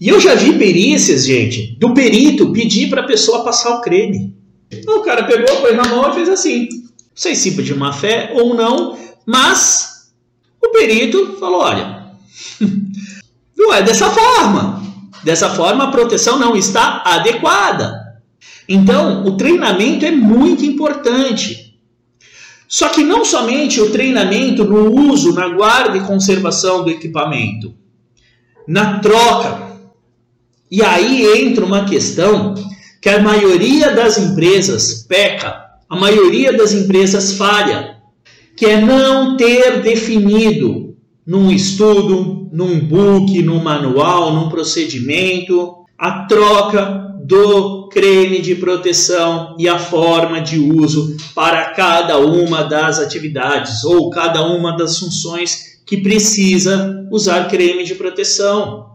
E eu já vi perícias, gente, do perito pedir para a pessoa passar o creme. O cara pegou, pôs na mão e fez assim. Não sei se de má fé ou não, mas o perito falou: olha, não é dessa forma. Dessa forma, a proteção não está adequada. Então, o treinamento é muito importante. Só que não somente o treinamento no uso, na guarda e conservação do equipamento, na troca. E aí entra uma questão que a maioria das empresas peca, a maioria das empresas falha, que é não ter definido num estudo, num book, num manual, num procedimento, a troca do creme de proteção e a forma de uso para cada uma das atividades ou cada uma das funções que precisa usar creme de proteção.